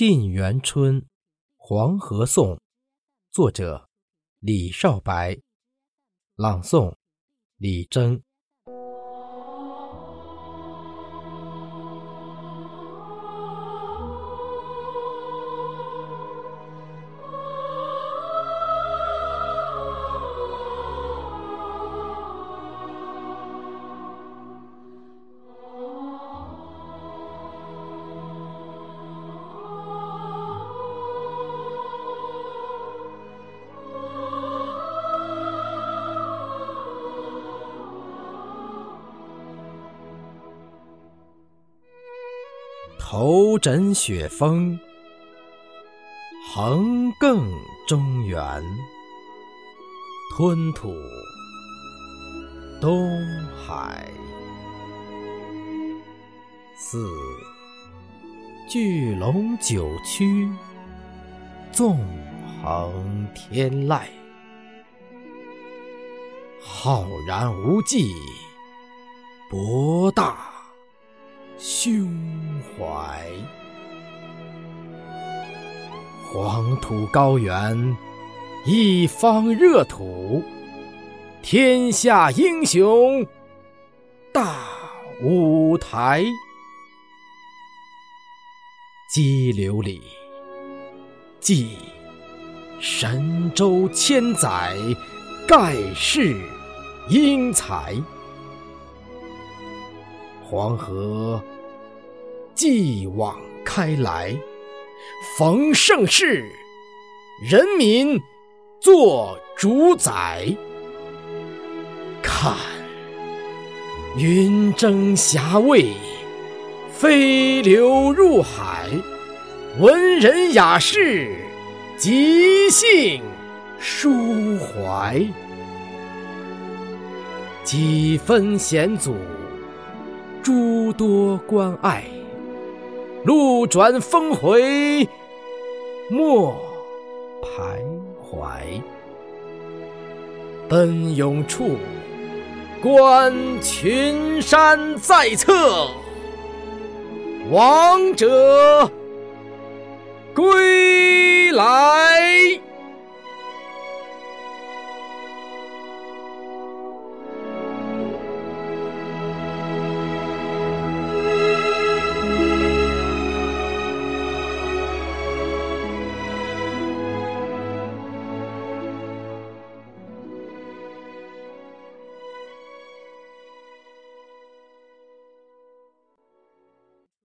沁园春·黄河颂，作者李少白，朗诵李征。头枕雪峰，横亘中原，吞吐东海。四巨龙九曲，纵横天籁，浩然无际，博大。胸怀，黄土高原，一方热土，天下英雄大舞台。激流里，记神州千载，盖世英才。黄河继往开来，逢盛世，人民做主宰。看云蒸霞蔚，飞流入海，文人雅士即兴抒怀，几分险阻。诸多关爱，路转峰回莫徘徊。奔涌处，观群山在侧，王者归来。